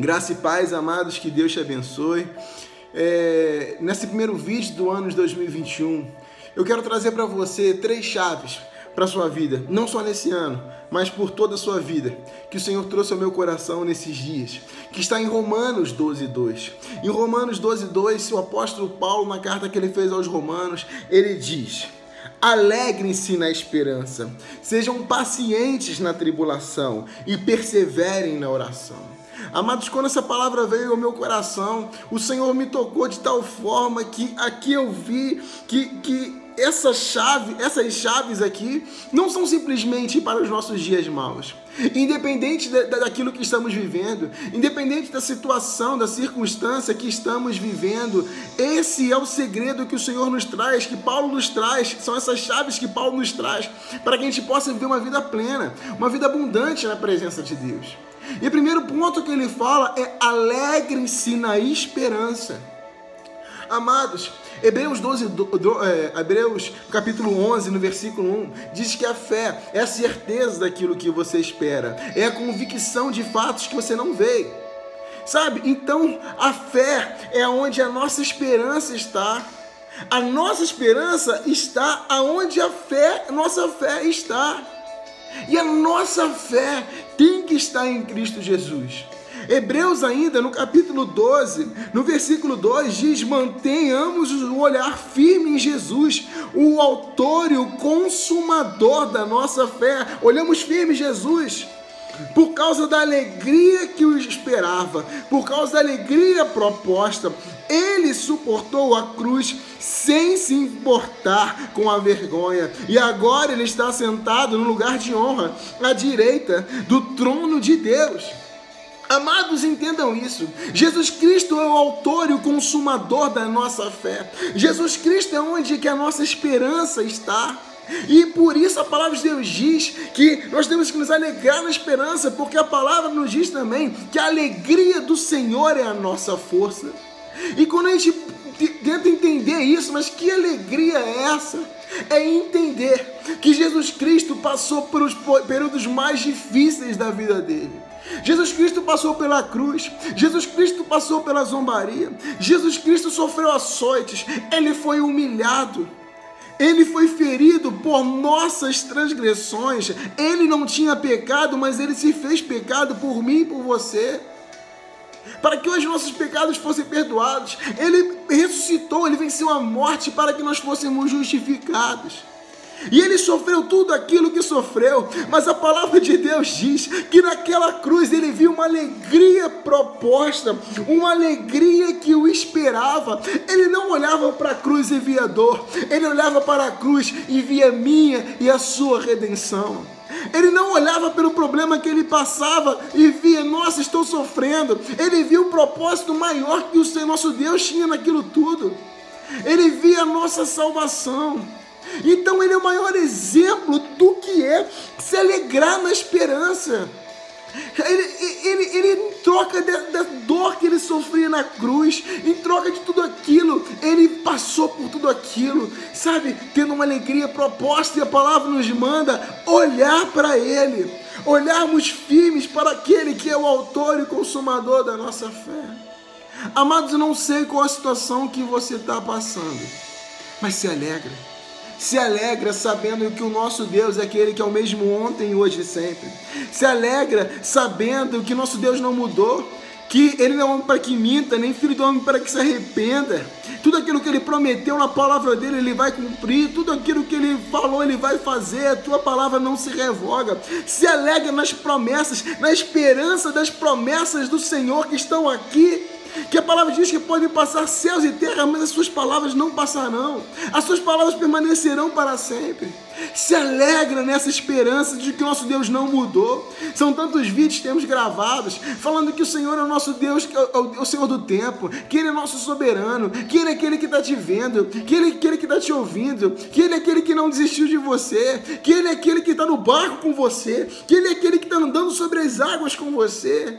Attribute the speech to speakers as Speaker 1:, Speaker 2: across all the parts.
Speaker 1: Graça e paz, amados, que Deus te abençoe. É, nesse primeiro vídeo do ano de 2021, eu quero trazer para você três chaves para sua vida, não só nesse ano, mas por toda a sua vida, que o Senhor trouxe ao meu coração nesses dias, que está em Romanos 12, 2. Em Romanos 12, 2, o apóstolo Paulo, na carta que ele fez aos Romanos, ele diz: Alegrem-se na esperança, sejam pacientes na tribulação e perseverem na oração. Amados, quando essa palavra veio ao meu coração, o Senhor me tocou de tal forma que aqui eu vi que, que essa chave, essas chaves aqui não são simplesmente para os nossos dias maus. Independente daquilo que estamos vivendo, independente da situação, da circunstância que estamos vivendo, esse é o segredo que o Senhor nos traz, que Paulo nos traz, são essas chaves que Paulo nos traz, para que a gente possa viver uma vida plena, uma vida abundante na presença de Deus. E o primeiro ponto que ele fala é alegrem-se na esperança. Amados, Hebreus 12, do, do, é, Hebreus capítulo 11, no versículo 1, diz que a fé é a certeza daquilo que você espera, é a convicção de fatos que você não vê. Sabe? Então, a fé é onde a nossa esperança está. A nossa esperança está aonde a fé, nossa fé está. E a nossa fé tem que estar em Cristo Jesus. Hebreus ainda no capítulo 12, no versículo 2 diz: "Mantenhamos o olhar firme em Jesus, o autor e o consumador da nossa fé". Olhamos firme em Jesus por causa da alegria que o esperava, por causa da alegria proposta, ele suportou a cruz sem se importar com a vergonha, e agora ele está sentado no lugar de honra, à direita do trono de Deus. Amados, entendam isso. Jesus Cristo é o autor e o consumador da nossa fé. Jesus Cristo é onde que a nossa esperança está. E por isso a palavra de Deus diz que nós temos que nos alegrar na esperança, porque a palavra nos diz também que a alegria do Senhor é a nossa força. E quando a gente tenta entender isso, mas que alegria é essa? É entender que Jesus Cristo passou por os períodos mais difíceis da vida dele. Jesus Cristo passou pela cruz, Jesus Cristo passou pela zombaria, Jesus Cristo sofreu açoites, ele foi humilhado, ele foi ferido por nossas transgressões, ele não tinha pecado, mas ele se fez pecado por mim e por você para que os nossos pecados fossem perdoados. Ele ressuscitou, ele venceu a morte para que nós fôssemos justificados. E ele sofreu tudo aquilo que sofreu, mas a palavra de Deus diz que naquela cruz ele viu uma alegria proposta, uma alegria que o esperava. Ele não olhava para a cruz e via dor, ele olhava para a cruz e via minha e a sua redenção. Ele não olhava pelo problema que ele passava e via, nossa, estou sofrendo. Ele via o propósito maior que o nosso Deus tinha naquilo tudo. Ele via a nossa salvação. Então ele é o maior exemplo do que é se alegrar na esperança. Ele, ele, ele, em troca da, dor que ele sofria na cruz, em troca de tudo aquilo, ele passou por tudo aquilo, sabe? Tendo uma alegria proposta, e a palavra nos manda olhar para ele, olharmos firmes para aquele que é o autor e consumador da nossa fé. Amados, eu não sei qual a situação que você está passando, mas se alegra se alegra sabendo que o nosso Deus é aquele que é o mesmo ontem, hoje e sempre. Se alegra sabendo que nosso Deus não mudou, que ele não é homem para que minta, nem filho do homem para que se arrependa. Tudo aquilo que ele prometeu na palavra dele, ele vai cumprir. Tudo aquilo que ele falou, ele vai fazer. A tua palavra não se revoga. Se alegra nas promessas, na esperança das promessas do Senhor que estão aqui que a palavra diz que podem passar céus e terra, mas as suas palavras não passarão, as suas palavras permanecerão para sempre. Se alegra nessa esperança de que nosso Deus não mudou. São tantos vídeos que temos gravados falando que o Senhor é o nosso Deus, que é o, é o Senhor do tempo, que Ele é nosso soberano, que Ele é aquele que está te vendo, que Ele é aquele que está te ouvindo, que Ele é aquele que não desistiu de você, que Ele é aquele que está no barco com você, que Ele é aquele que está andando sobre as águas com você.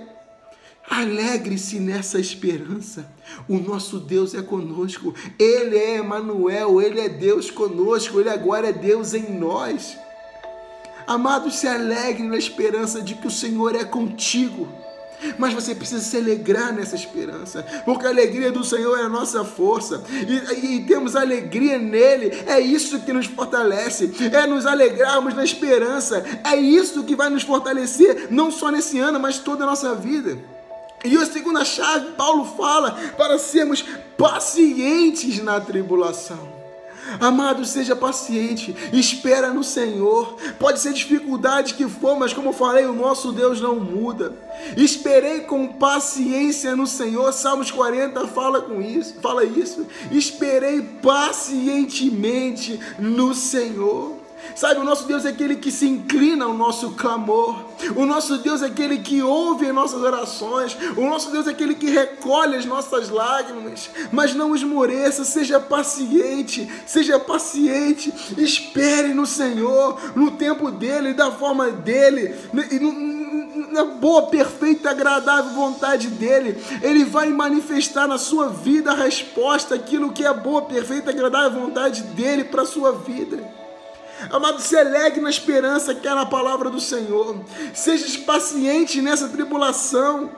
Speaker 1: Alegre-se nessa esperança. O nosso Deus é conosco. Ele é Emanuel, ele é Deus conosco, ele agora é Deus em nós. Amados, se alegre na esperança de que o Senhor é contigo. Mas você precisa se alegrar nessa esperança, porque a alegria do Senhor é a nossa força, e, e, temos alegria nele, é isso que nos fortalece, é nos alegrarmos na esperança, é isso que vai nos fortalecer, não só nesse ano, mas toda a nossa vida. E a segunda chave, Paulo fala para sermos pacientes na tribulação. Amado, seja paciente, espera no Senhor. Pode ser dificuldade que for, mas como falei, o nosso Deus não muda. Esperei com paciência no Senhor. Salmos 40 fala com isso, fala isso. Esperei pacientemente no Senhor. Sabe, o nosso Deus é aquele que se inclina ao nosso clamor. O nosso Deus é aquele que ouve as nossas orações. O nosso Deus é aquele que recolhe as nossas lágrimas. Mas não esmoreça, seja paciente, seja paciente. Espere no Senhor, no tempo dele, da forma dele, na boa, perfeita, agradável vontade dele. Ele vai manifestar na sua vida a resposta, aquilo que é boa, perfeita, agradável vontade dele para a sua vida. Amado, se alegre na esperança que é na palavra do Senhor. Seja paciente nessa tribulação.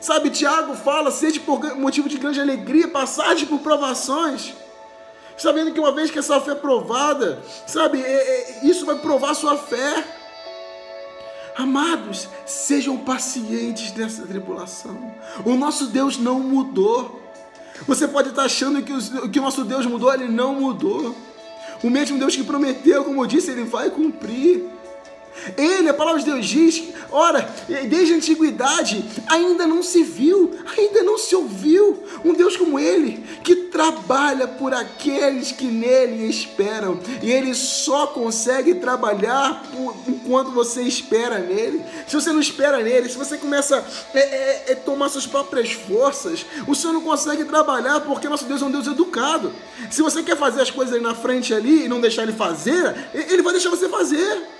Speaker 1: Sabe, Tiago fala, seja por motivo de grande alegria, passagem por provações. Sabendo que uma vez que essa fé é provada, sabe, é, é, isso vai provar sua fé. Amados, sejam pacientes nessa tribulação. O nosso Deus não mudou. Você pode estar achando que o, que o nosso Deus mudou, ele não mudou. O mesmo Deus que prometeu, como eu disse, ele vai cumprir. Ele, a palavra de Deus diz, ora, desde a antiguidade ainda não se viu, ainda não se ouviu um Deus como ele, que trabalha por aqueles que nele esperam, e ele só consegue trabalhar por, enquanto você espera nele. Se você não espera nele, se você começa a é, é, é, tomar suas próprias forças, o Senhor não consegue trabalhar porque nosso Deus é um Deus educado. Se você quer fazer as coisas ali na frente ali e não deixar ele fazer, ele vai deixar você fazer.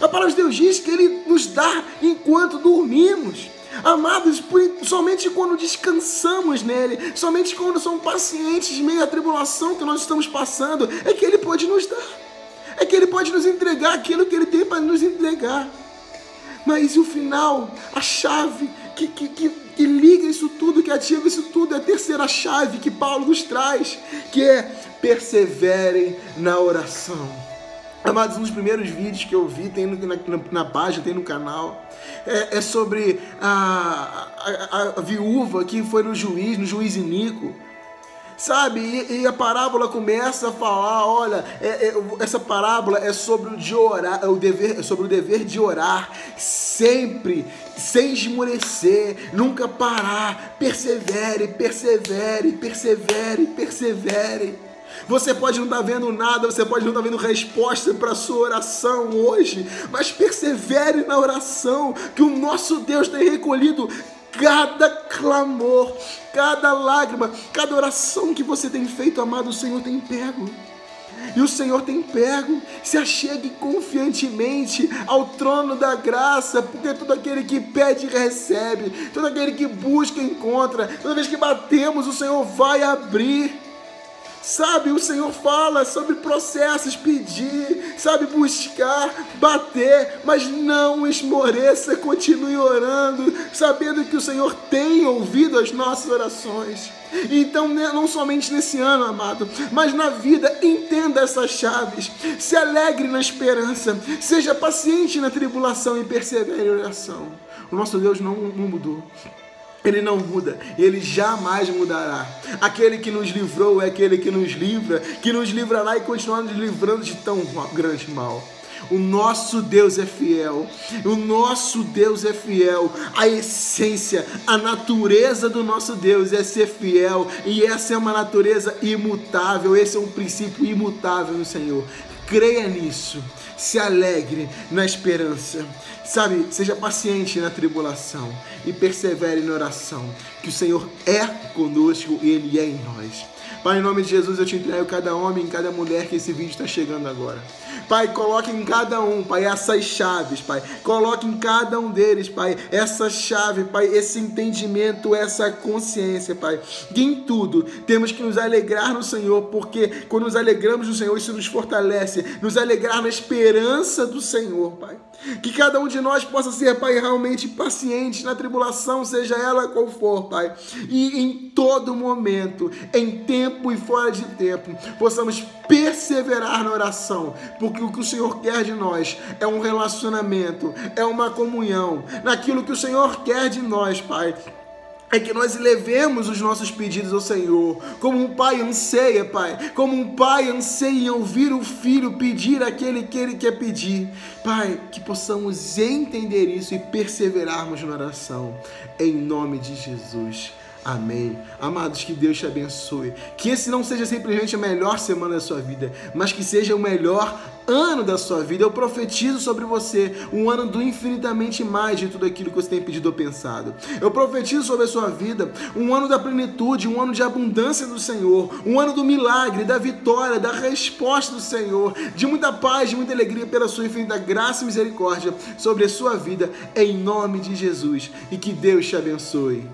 Speaker 1: A palavra de Deus diz que Ele nos dá enquanto dormimos. Amados, somente quando descansamos nele, somente quando somos pacientes meio à tribulação que nós estamos passando, é que Ele pode nos dar, é que Ele pode nos entregar aquilo que Ele tem para nos entregar. Mas o final, a chave que, que, que, que liga isso tudo, que ativa isso tudo, é a terceira chave que Paulo nos traz, que é perseverem na oração. Amados, um dos primeiros vídeos que eu vi, tem na, na, na página, tem no canal, é, é sobre a, a, a, viúva que foi no juiz, no juiz Inico. Sabe, e, e a parábola começa a falar, olha, é, é, essa parábola é sobre o, de orar, é o dever, é sobre o dever de orar sempre, sem esmorecer, nunca parar, persevere, persevere, persevere, persevere. Você pode não estar tá vendo nada, você pode não estar tá vendo resposta para a sua oração hoje, mas persevere na oração, que o nosso Deus tem recolhido cada clamor, cada lágrima, cada oração que você tem feito, amado, o Senhor tem pego. E o Senhor tem pego, se achegue confiantemente ao trono da graça, porque todo aquele que pede recebe, todo aquele que busca encontra, toda vez que batemos, o Senhor vai abrir. Sabe, o Senhor fala sobre processos, pedir, sabe, buscar, bater, mas não esmoreça, continue orando, sabendo que o Senhor tem ouvido as nossas orações. Então, né, não somente nesse ano, amado, mas na vida, entenda essas chaves. Se alegre na esperança, seja paciente na tribulação e persevere em oração. O nosso Deus não, não mudou. Ele não muda, ele jamais mudará. Aquele que nos livrou é aquele que nos livra, que nos livrará e continuará nos livrando de tão grande mal. O nosso Deus é fiel. O nosso Deus é fiel. A essência, a natureza do nosso Deus é ser fiel. E essa é uma natureza imutável. Esse é um princípio imutável no Senhor. Creia nisso. Se alegre na esperança. Sabe, seja paciente na tribulação e persevere na oração, que o Senhor é conosco e Ele é em nós. Pai, em nome de Jesus, eu te entrego cada homem e cada mulher que esse vídeo está chegando agora. Pai, coloque em cada um, Pai, essas chaves, Pai. Coloque em cada um deles, Pai, essa chave, Pai, esse entendimento, essa consciência, Pai. E em tudo temos que nos alegrar no Senhor, porque quando nos alegramos no Senhor, isso nos fortalece, nos alegrar na esperança do Senhor, Pai. Que cada um de nós possa ser, Pai, realmente paciente na tribulação, seja ela qual for, Pai. E em todo momento, em tempo e fora de tempo, possamos perseverar na oração, porque o que o Senhor quer de nós é um relacionamento, é uma comunhão, naquilo que o Senhor quer de nós, Pai é que nós levemos os nossos pedidos ao Senhor, como um pai anseia, Pai, como um pai anseia em ouvir o filho pedir aquele que ele quer pedir. Pai, que possamos entender isso e perseverarmos na oração, em nome de Jesus. Amém. Amados, que Deus te abençoe. Que esse não seja simplesmente a melhor semana da sua vida, mas que seja o melhor ano da sua vida. Eu profetizo sobre você um ano do infinitamente mais de tudo aquilo que você tem pedido ou pensado. Eu profetizo sobre a sua vida um ano da plenitude, um ano de abundância do Senhor, um ano do milagre, da vitória, da resposta do Senhor, de muita paz, de muita alegria pela sua infinita graça e misericórdia sobre a sua vida, em nome de Jesus. E que Deus te abençoe.